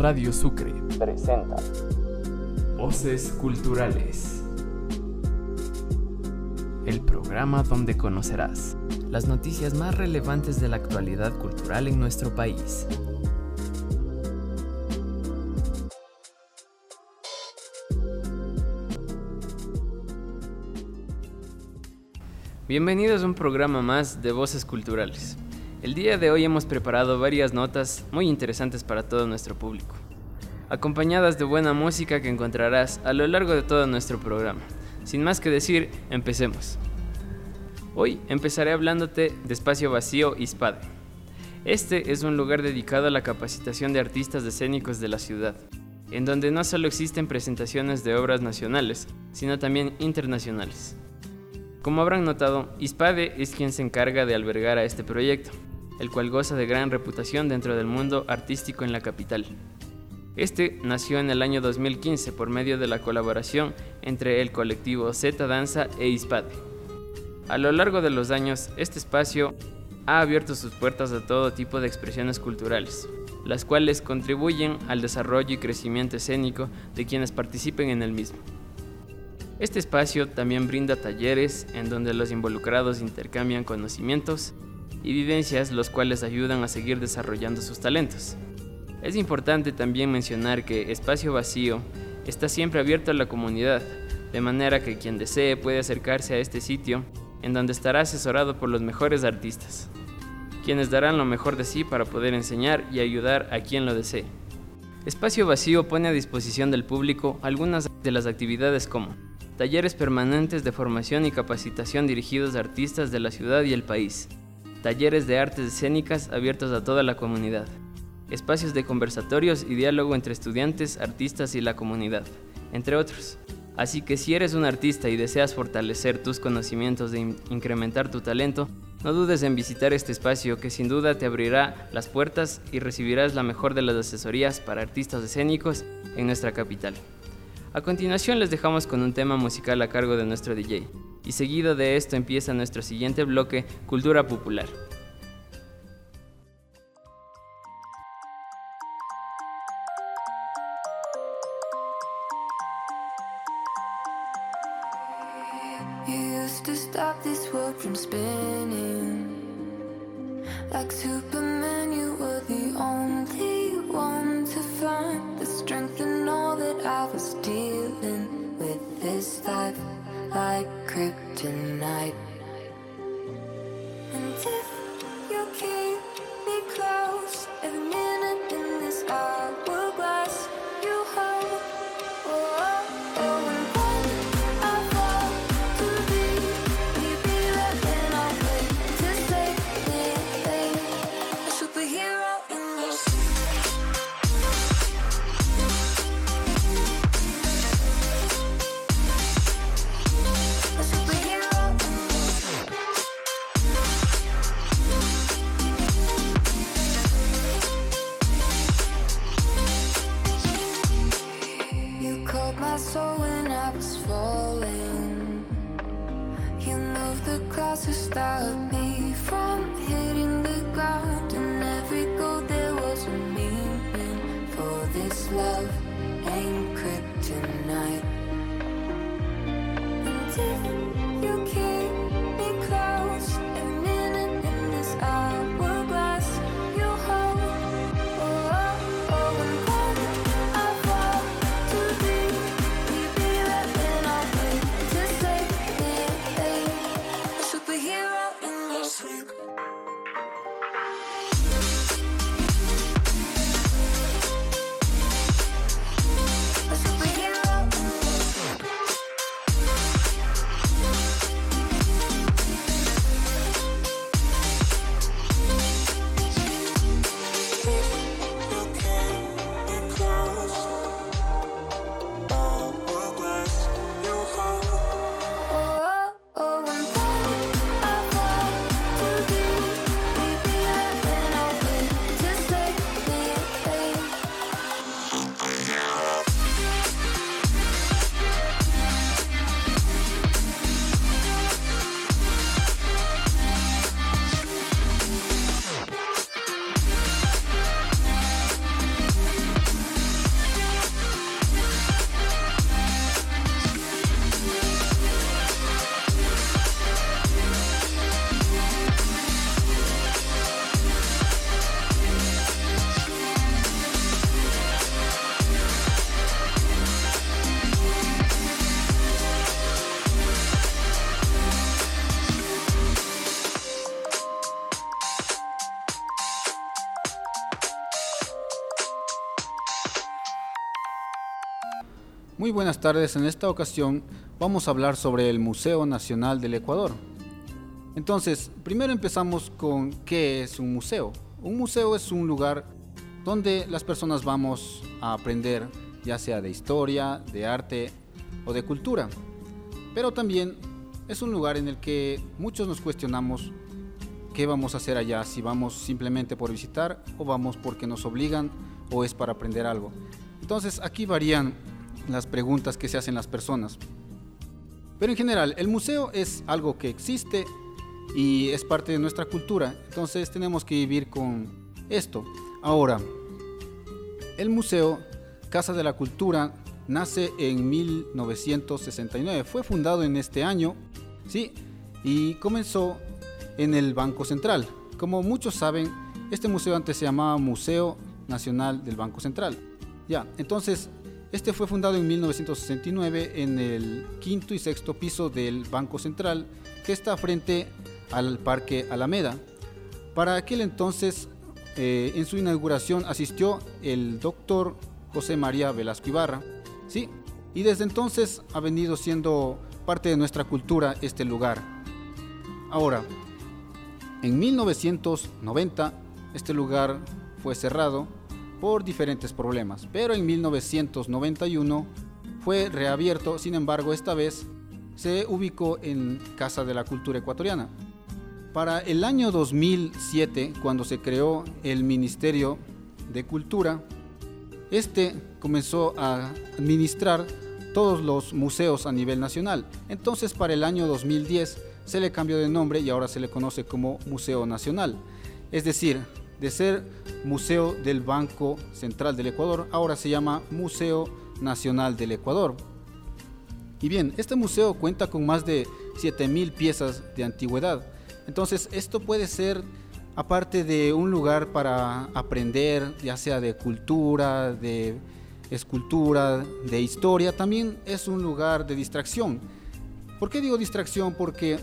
Radio Sucre presenta Voces Culturales. El programa donde conocerás las noticias más relevantes de la actualidad cultural en nuestro país. Bienvenidos a un programa más de Voces Culturales. El día de hoy hemos preparado varias notas muy interesantes para todo nuestro público, acompañadas de buena música que encontrarás a lo largo de todo nuestro programa. Sin más que decir, empecemos. Hoy empezaré hablándote de Espacio Vacío Ispade. Este es un lugar dedicado a la capacitación de artistas escénicos de la ciudad, en donde no solo existen presentaciones de obras nacionales, sino también internacionales. Como habrán notado, Ispade es quien se encarga de albergar a este proyecto, el cual goza de gran reputación dentro del mundo artístico en la capital. Este nació en el año 2015 por medio de la colaboración entre el colectivo Z Danza e ISPAD. A lo largo de los años, este espacio ha abierto sus puertas a todo tipo de expresiones culturales, las cuales contribuyen al desarrollo y crecimiento escénico de quienes participen en el mismo. Este espacio también brinda talleres en donde los involucrados intercambian conocimientos y vivencias los cuales ayudan a seguir desarrollando sus talentos. Es importante también mencionar que Espacio Vacío está siempre abierto a la comunidad, de manera que quien desee puede acercarse a este sitio en donde estará asesorado por los mejores artistas, quienes darán lo mejor de sí para poder enseñar y ayudar a quien lo desee. Espacio Vacío pone a disposición del público algunas de las actividades como talleres permanentes de formación y capacitación dirigidos a artistas de la ciudad y el país, talleres de artes escénicas abiertos a toda la comunidad, espacios de conversatorios y diálogo entre estudiantes, artistas y la comunidad, entre otros. Así que si eres un artista y deseas fortalecer tus conocimientos e incrementar tu talento, no dudes en visitar este espacio que sin duda te abrirá las puertas y recibirás la mejor de las asesorías para artistas escénicos en nuestra capital. A continuación les dejamos con un tema musical a cargo de nuestro DJ y seguido de esto empieza nuestro siguiente bloque, Cultura Popular. Life. like kryptonite. And if you keep me close, every minute in this hourglass, to stop Buenas tardes, en esta ocasión vamos a hablar sobre el Museo Nacional del Ecuador. Entonces, primero empezamos con qué es un museo. Un museo es un lugar donde las personas vamos a aprender ya sea de historia, de arte o de cultura. Pero también es un lugar en el que muchos nos cuestionamos qué vamos a hacer allá, si vamos simplemente por visitar o vamos porque nos obligan o es para aprender algo. Entonces aquí varían las preguntas que se hacen las personas. Pero en general, el museo es algo que existe y es parte de nuestra cultura, entonces tenemos que vivir con esto. Ahora, el museo Casa de la Cultura nace en 1969, fue fundado en este año, sí, y comenzó en el Banco Central. Como muchos saben, este museo antes se llamaba Museo Nacional del Banco Central. Ya, entonces este fue fundado en 1969 en el quinto y sexto piso del Banco Central, que está frente al Parque Alameda. Para aquel entonces, eh, en su inauguración asistió el doctor José María Velasco Ibarra, ¿sí? y desde entonces ha venido siendo parte de nuestra cultura este lugar. Ahora, en 1990 este lugar fue cerrado por diferentes problemas, pero en 1991 fue reabierto, sin embargo esta vez se ubicó en Casa de la Cultura Ecuatoriana. Para el año 2007, cuando se creó el Ministerio de Cultura, este comenzó a administrar todos los museos a nivel nacional. Entonces para el año 2010 se le cambió de nombre y ahora se le conoce como Museo Nacional. Es decir, de ser Museo del Banco Central del Ecuador, ahora se llama Museo Nacional del Ecuador. Y bien, este museo cuenta con más de 7.000 piezas de antigüedad. Entonces, esto puede ser, aparte de un lugar para aprender, ya sea de cultura, de escultura, de historia, también es un lugar de distracción. ¿Por qué digo distracción? Porque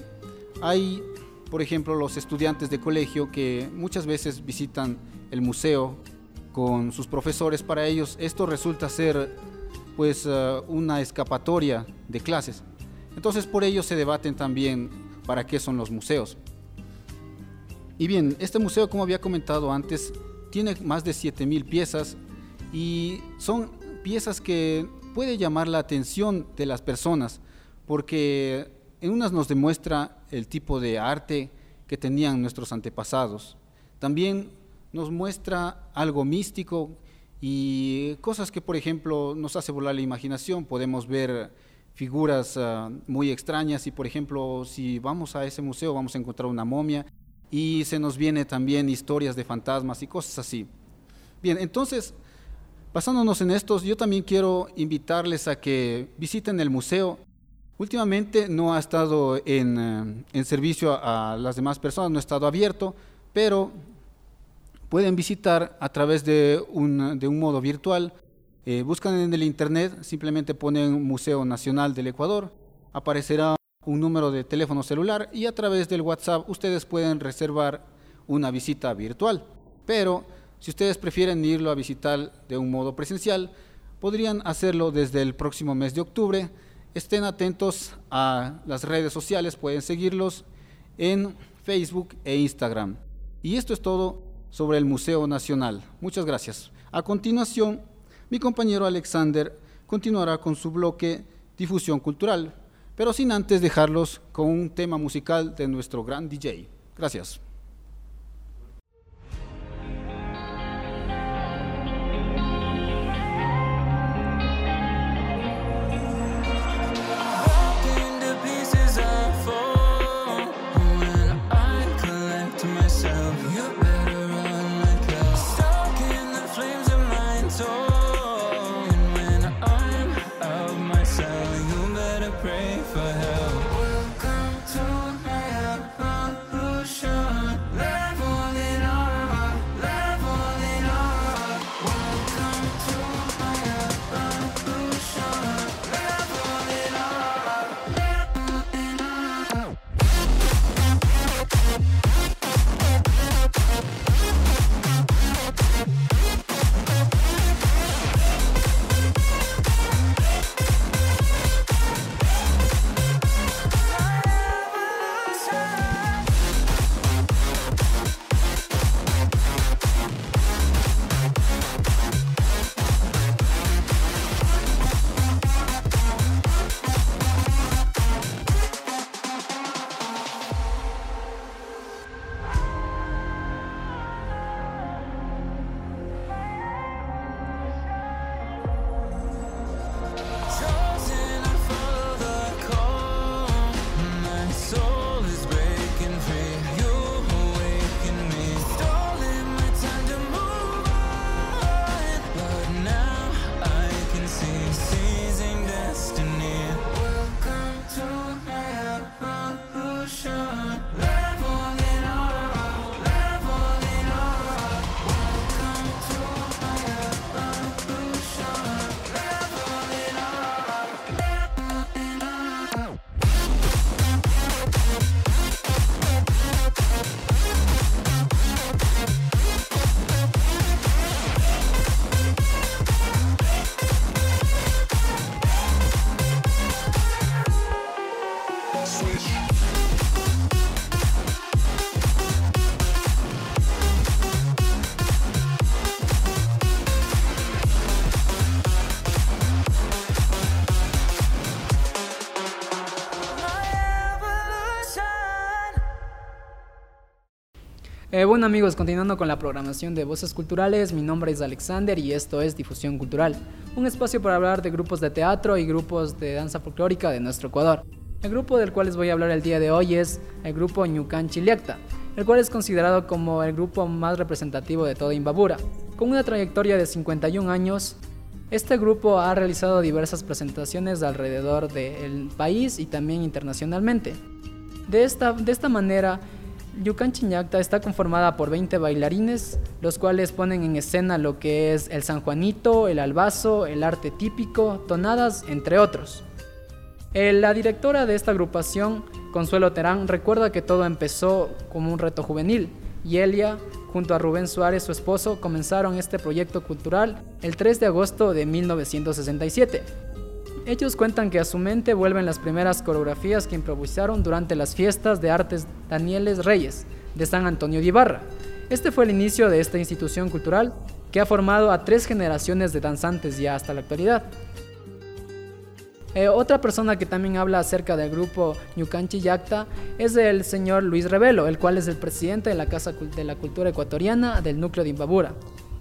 hay por ejemplo, los estudiantes de colegio que muchas veces visitan el museo con sus profesores, para ellos esto resulta ser pues eh, una escapatoria de clases. Entonces por ello se debaten también para qué son los museos. Y bien, este museo, como había comentado antes, tiene más de 7000 piezas y son piezas que puede llamar la atención de las personas porque en unas nos demuestra el tipo de arte que tenían nuestros antepasados. También nos muestra algo místico y cosas que, por ejemplo, nos hace volar la imaginación. Podemos ver figuras ah, muy extrañas y, por ejemplo, si vamos a ese museo vamos a encontrar una momia y se nos viene también historias de fantasmas y cosas así. Bien, entonces, basándonos en estos, yo también quiero invitarles a que visiten el museo Últimamente no ha estado en, eh, servicio a, las demás personas, no ha estado abierto, pero pueden visitar a través de un, de un modo virtual. Eh, buscan en el internet, simplemente ponen Museo Nacional del Ecuador, aparecerá un número de teléfono celular y a través del WhatsApp ustedes pueden reservar una visita virtual. Pero si ustedes prefieren irlo a visitar de un modo presencial, podrían hacerlo desde el próximo mes de octubre Estén atentos a las redes sociales, pueden seguirlos en Facebook e Instagram. Y esto es todo sobre el Museo Nacional. Muchas gracias. A continuación, mi compañero Alexander continuará con su bloque Difusión Cultural, pero sin antes dejarlos con un tema musical de nuestro gran DJ. Gracias. Eh, bueno amigos, continuando con la programación de Voces Culturales, mi nombre es Alexander y esto es Difusión Cultural, un espacio para hablar de grupos de teatro y grupos de danza folclórica de nuestro Ecuador. El grupo del cual les voy a hablar el día de hoy es el grupo Ñucan Chiliacta, el cual es considerado como el grupo más representativo de toda Imbabura. Con una trayectoria de 51 años, este grupo ha realizado diversas presentaciones alrededor del país y también internacionalmente. De esta, de esta manera, Yucan Chiñacta está conformada por 20 bailarines, los cuales ponen en escena lo que es el San Juanito, el albazo, el arte típico, tonadas, entre otros. Eh, la directora de esta agrupación, Consuelo Terán, recuerda que todo empezó como un reto juvenil y Elia, junto a Rubén Suárez, su esposo, comenzaron este proyecto cultural el 3 de agosto de 1967. Ellos cuentan que a su mente vuelven las primeras coreografías que improvisaron durante las fiestas de artes Danieles Reyes de San Antonio de Ibarra. Este fue el inicio de esta institución cultural que ha formado a tres generaciones de danzantes ya hasta la actualidad. Eh, otra persona que también habla acerca del grupo Ñucanchi Yacta es el señor Luis Revelo, el cual es el presidente de la Casa de la Cultura Ecuatoriana del núcleo de Imbabura,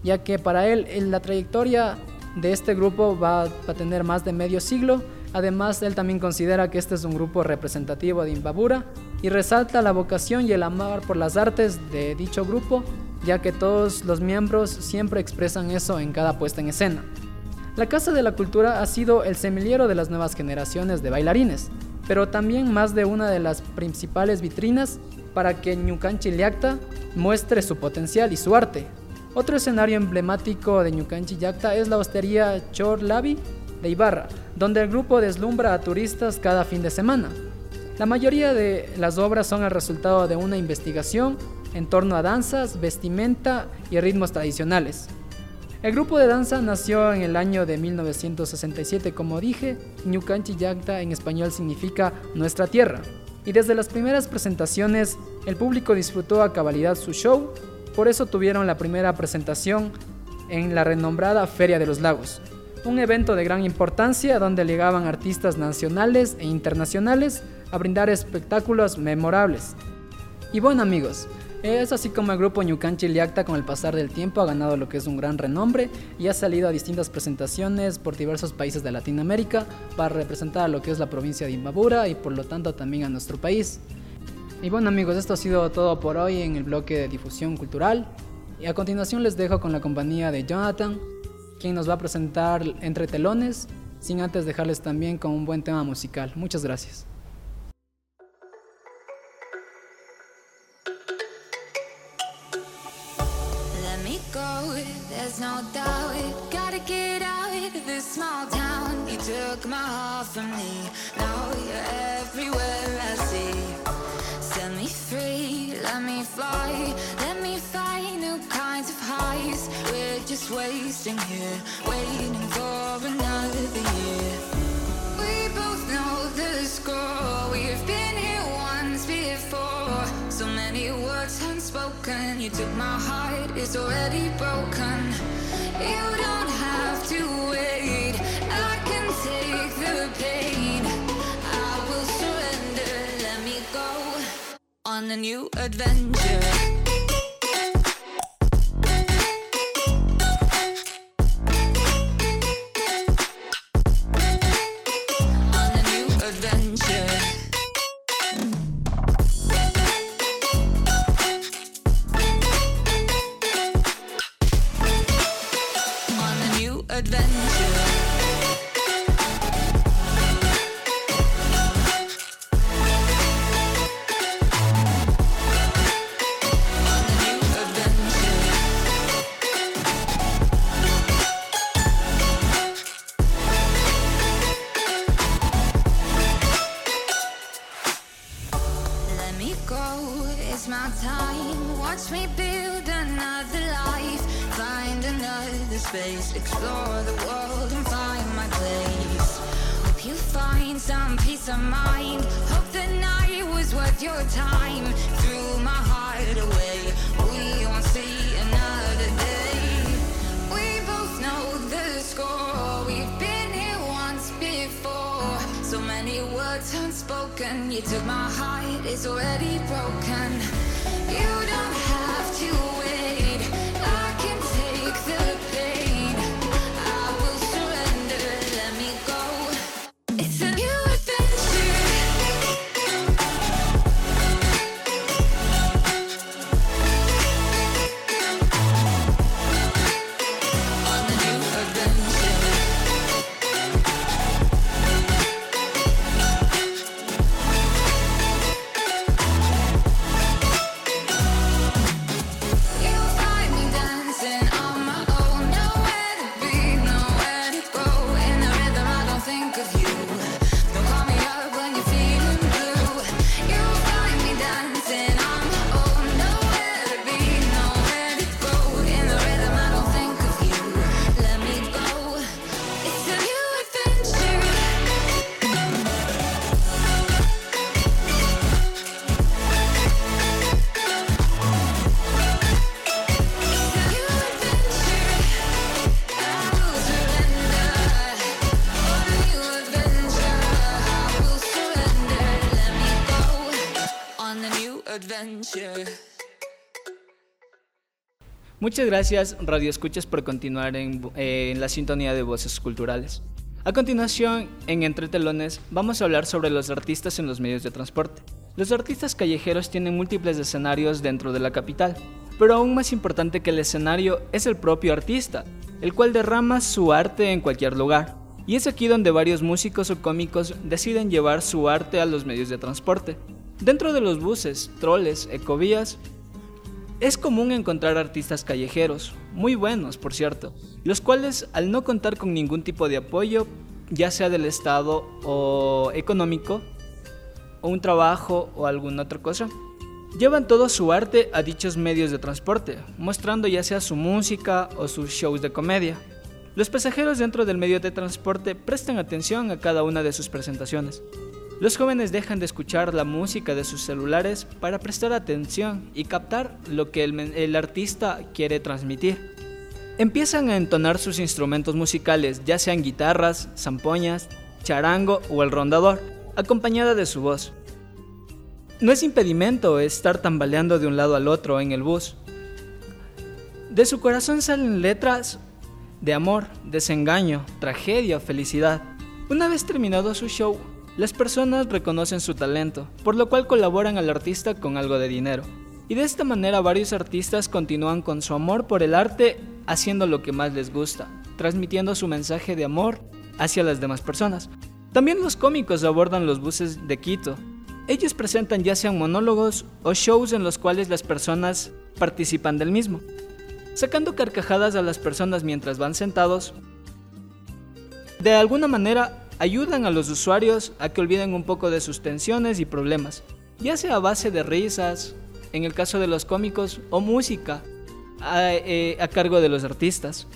ya que para él en la trayectoria de este grupo va a tener más de medio siglo. Además, él también considera que este es un grupo representativo de Imbabura y resalta la vocación y el amor por las artes de dicho grupo, ya que todos los miembros siempre expresan eso en cada puesta en escena. La Casa de la Cultura ha sido el semillero de las nuevas generaciones de bailarines, pero también más de una de las principales vitrinas para que Ñucan Chiliacta muestre su potencial y su arte, otro escenario emblemático de Ñucanchi Yacta es la hostería Chor Labi de Ibarra, donde el grupo deslumbra a turistas cada fin de semana. La mayoría de las obras son el resultado de una investigación en torno a danzas, vestimenta y ritmos tradicionales. El grupo de danza nació en el año de 1967, como dije, Ñucanchi Yacta en español significa nuestra tierra. Y desde las primeras presentaciones, el público disfrutó a cabalidad su show por eso tuvieron la primera presentación en la renombrada Feria de los Lagos, un evento de gran importancia donde llegaban artistas nacionales e internacionales a brindar espectáculos memorables. Y bueno amigos, es así como el grupo Ñucan Chiliacta con el pasar del tiempo ha ganado lo que es un gran renombre y ha salido a distintas presentaciones por diversos países de Latinoamérica para representar a lo que es la provincia de Imbabura y por lo tanto también a nuestro país. Y bueno amigos, esto ha sido todo por hoy en el bloque de difusión cultural. Y a continuación les dejo con la compañía de Jonathan, quien nos va a presentar Entre Telones, sin antes dejarles también con un buen tema musical. Muchas gracias. Fly, let me find new kinds of highs. We're just wasting here, waiting for another year. We both know the score. We've been here once before. So many words unspoken. You took my heart, it's already broken. You don't on a new adventure. My heart, is already broken. Adventure. Muchas gracias, Radio Escuchas, por continuar en, la sintonía de voces culturales. A continuación, en Entre Telones, vamos a hablar sobre los artistas en los medios de transporte. Los artistas callejeros tienen múltiples escenarios dentro de la capital, pero aún más importante que el escenario es el propio artista, el cual derrama su arte en cualquier lugar. Y es aquí donde varios músicos o cómicos deciden llevar su arte a los medios de transporte. Dentro de los buses, troles, ecovías, es común encontrar artistas callejeros, muy buenos por cierto, los cuales al no contar con ningún tipo de apoyo, ya sea del Estado o económico, o un trabajo o alguna otra cosa, llevan todo su arte a dichos medios de transporte, mostrando ya sea su música o sus shows de comedia. Los pasajeros dentro del medio de transporte prestan atención a cada una de sus presentaciones. Los jóvenes dejan de escuchar la música de sus celulares para prestar atención y captar lo que el, artista quiere transmitir. Empiezan a entonar sus instrumentos musicales, ya sean guitarras, zampoñas, charango o el rondador, acompañada de su voz. No es impedimento estar tambaleando de un lado al otro en el bus. De su corazón salen letras de amor, desengaño, tragedia, felicidad. Una vez terminado su show, las personas reconocen su talento, por lo cual colaboran al artista con algo de dinero. Y de esta manera varios artistas continúan con su amor por el arte haciendo lo que más les gusta, transmitiendo su mensaje de amor hacia las demás personas. También los cómicos abordan los buses de Quito. Ellos presentan ya sean monólogos o shows en los cuales las personas participan del mismo, sacando carcajadas a las personas mientras van sentados. De alguna manera ayudan a los usuarios a que olviden un poco de sus tensiones y problemas, ya sea a base de risas, en el caso de los cómicos, o música a, eh, cargo de los artistas.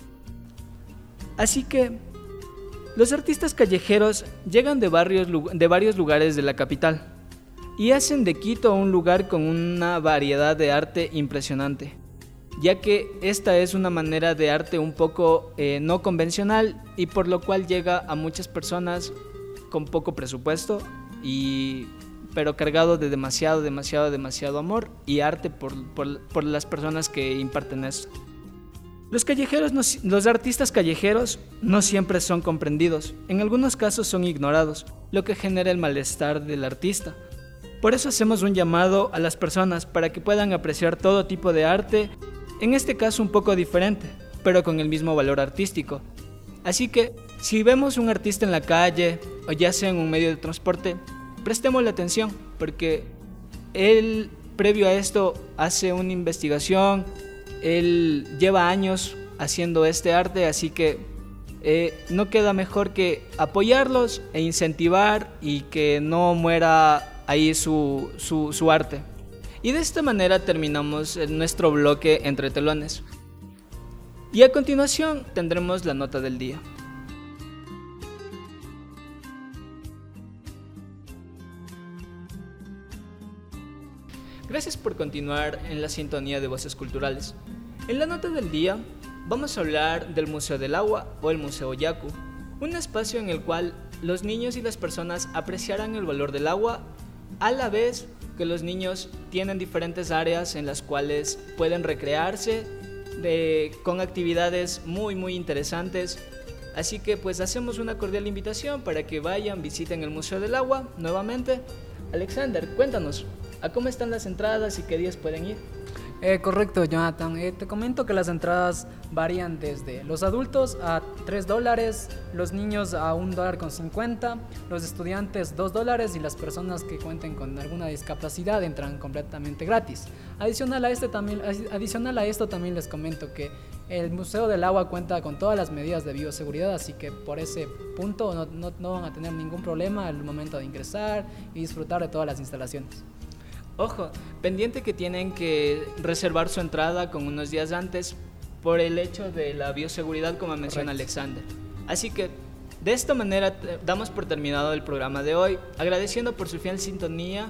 Así que los artistas callejeros llegan de varios lugares de la capital y hacen de Quito un lugar con una variedad de arte impresionante, ya que esta es una manera de arte un poco eh, no convencional y por lo cual llega a muchas personas con poco presupuesto y pero cargado de demasiado, demasiado, demasiado amor y arte por, por- las personas que imparten esto. Los callejeros, los artistas callejeros no siempre son comprendidos, en algunos casos son ignorados, lo que genera el malestar del artista. Por eso hacemos un llamado a las personas para que puedan apreciar todo tipo de arte, en este caso un poco diferente, pero con el mismo valor artístico. Así que, si vemos un artista en la calle o ya sea en un medio de transporte, prestémosle atención, porque él, previo a esto, hace una investigación, él lleva años haciendo este arte, así que eh, no queda mejor que apoyarlos e incentivar y que no muera ahí su, su- su arte. Y de esta manera terminamos eh, nuestro bloque entre telones. Y a continuación tendremos la nota del día. Gracias por continuar en la sintonía de Voces Culturales. En la nota del día vamos a hablar del Museo del Agua o el Museo Yaku, un espacio en el cual los niños y las personas apreciarán el valor del agua a la vez que los niños tienen diferentes áreas en las cuales pueden recrearse con actividades muy muy interesantes. Así que pues hacemos una cordial invitación para que vayan, visiten el Museo del Agua nuevamente. Alexander, cuéntanos, ¿a cómo están las entradas y qué días pueden ir? Eh, correcto, Jonathan. Eh, te comento que las entradas varían desde los adultos a 3 dólares, los niños a 1 dólar con 50, los estudiantes 2 dólares y las personas que cuenten con alguna discapacidad entran completamente gratis. Adicional a, este también, adicional a esto también les comento que el Museo del Agua cuenta con todas las medidas de bioseguridad, así que por ese punto no, no, no van a tener ningún problema al momento de ingresar y disfrutar de todas las instalaciones. Ojo, pendiente que tienen que reservar su entrada con unos días antes por el hecho de la bioseguridad, como menciona Alexander. Así que de esta manera damos por terminado el programa de hoy, agradeciendo por su fiel sintonía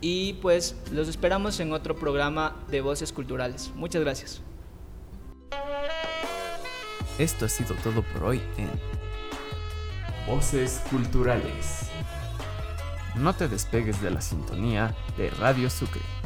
y pues los esperamos en otro programa de Voces Culturales. Muchas gracias. Esto ha sido todo por hoy en Voces Culturales. No te despegues de la sintonía de Radio Sucre.